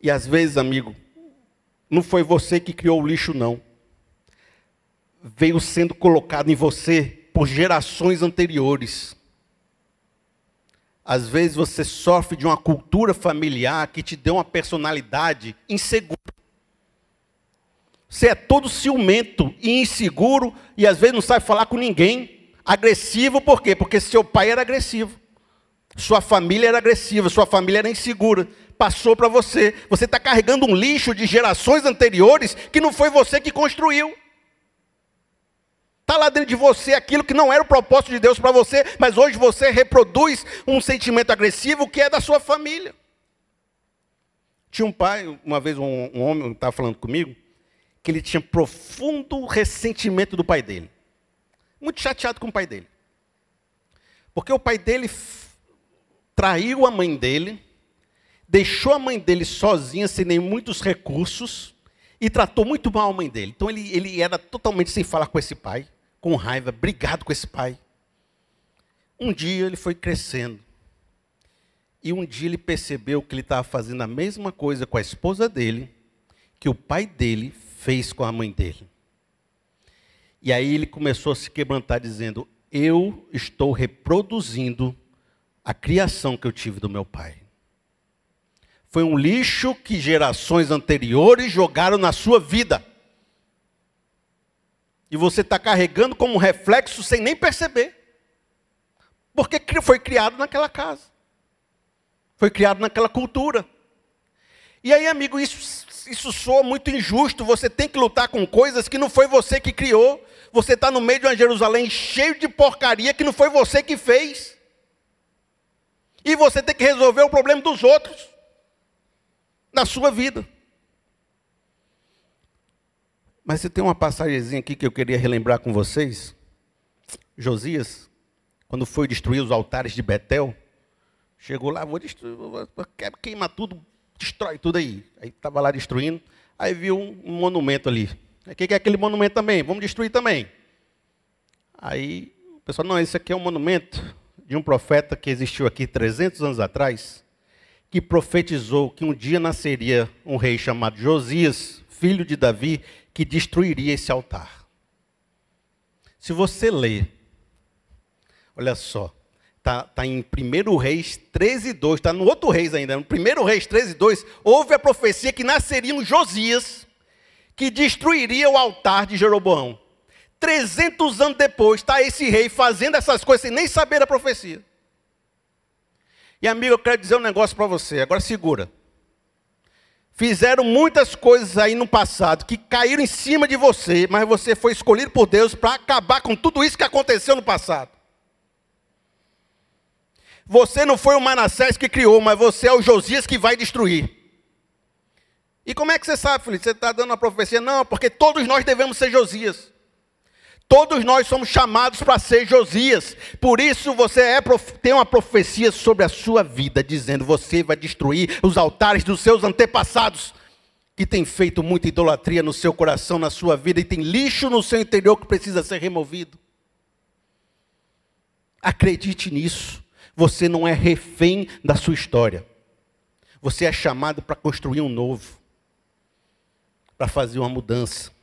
E às vezes, amigo, não foi você que criou o lixo, não. Veio sendo colocado em você por gerações anteriores. Às vezes você sofre de uma cultura familiar que te deu uma personalidade insegura. Você é todo ciumento e inseguro e às vezes não sabe falar com ninguém. Agressivo por quê? Porque seu pai era agressivo. Sua família era agressiva, sua família era insegura. Passou para você. Você está carregando um lixo de gerações anteriores que não foi você que construiu. Está lá dentro de você aquilo que não era o propósito de Deus para você, mas hoje você reproduz um sentimento agressivo que é da sua família. Tinha um pai, uma vez um, um homem estava falando comigo, que ele tinha profundo ressentimento do pai dele. Muito chateado com o pai dele. Porque o pai dele traiu a mãe dele, deixou a mãe dele sozinha, sem nem muitos recursos, e tratou muito mal a mãe dele. Então ele, ele era totalmente sem falar com esse pai, com raiva, brigado com esse pai. Um dia ele foi crescendo. E um dia ele percebeu que ele estava fazendo a mesma coisa com a esposa dele, que o pai dele fez com a mãe dele. E aí ele começou a se quebrantar, dizendo: Eu estou reproduzindo a criação que eu tive do meu pai. Foi um lixo que gerações anteriores jogaram na sua vida. E você está carregando como um reflexo sem nem perceber. Porque foi criado naquela casa. Foi criado naquela cultura. E aí, amigo, isso, isso soa muito injusto. Você tem que lutar com coisas que não foi você que criou. Você está no meio de uma Jerusalém cheio de porcaria que não foi você que fez. E você tem que resolver o problema dos outros na sua vida. Mas você tem uma passagemzinha aqui que eu queria relembrar com vocês. Josias, quando foi destruir os altares de Betel, chegou lá, vou destruir, queima tudo, destrói tudo aí. Aí estava lá destruindo, aí viu um, um monumento ali. O que é aquele monumento também? Vamos destruir também. Aí o pessoal, não, esse aqui é um monumento de um profeta que existiu aqui 300 anos atrás, que profetizou que um dia nasceria um rei chamado Josias, filho de Davi, que destruiria esse altar. Se você ler, olha só, está tá em 1 Reis 13, 2, está no outro Reis ainda, no 1 Reis 13, 2, houve a profecia que nasceria um Josias, que destruiria o altar de Jeroboão. 300 anos depois, está esse rei fazendo essas coisas sem nem saber a profecia. E amigo, eu quero dizer um negócio para você, agora segura. Fizeram muitas coisas aí no passado que caíram em cima de você, mas você foi escolhido por Deus para acabar com tudo isso que aconteceu no passado. Você não foi o Manassés que criou, mas você é o Josias que vai destruir. E como é que você sabe, Felipe? Você está dando uma profecia? Não, porque todos nós devemos ser Josias. Todos nós somos chamados para ser Josias. Por isso você é, tem uma profecia sobre a sua vida, dizendo: você vai destruir os altares dos seus antepassados, que tem feito muita idolatria no seu coração, na sua vida, e tem lixo no seu interior que precisa ser removido. Acredite nisso. Você não é refém da sua história. Você é chamado para construir um novo, para fazer uma mudança.